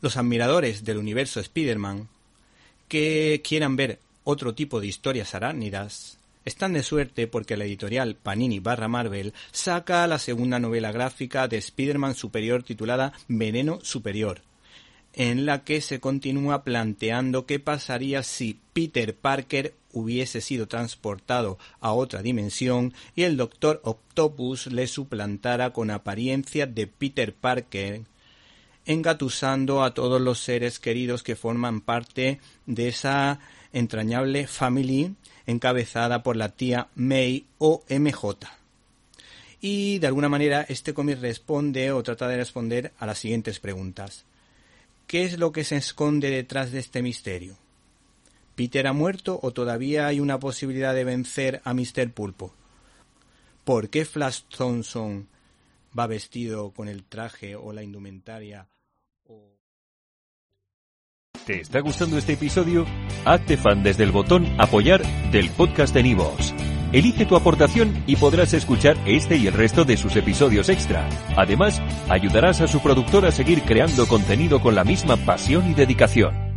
Los admiradores del universo Spider-Man que quieran ver otro tipo de historias arácnidas están de suerte porque la editorial Panini barra Marvel saca la segunda novela gráfica de Spider-Man Superior titulada Veneno Superior, en la que se continúa planteando qué pasaría si Peter Parker hubiese sido transportado a otra dimensión y el Doctor Octopus le suplantara con apariencia de Peter Parker, engatusando a todos los seres queridos que forman parte de esa entrañable family encabezada por la tía May o MJ. Y de alguna manera este cómic responde o trata de responder a las siguientes preguntas. ¿Qué es lo que se esconde detrás de este misterio? ¿Peter ha muerto o todavía hay una posibilidad de vencer a Mr. Pulpo? ¿Por qué Flash Thompson va vestido con el traje o la indumentaria? ¿Te está gustando este episodio? Hazte fan desde el botón Apoyar del podcast de Nivos. Elige tu aportación y podrás escuchar este y el resto de sus episodios extra. Además, ayudarás a su productor a seguir creando contenido con la misma pasión y dedicación.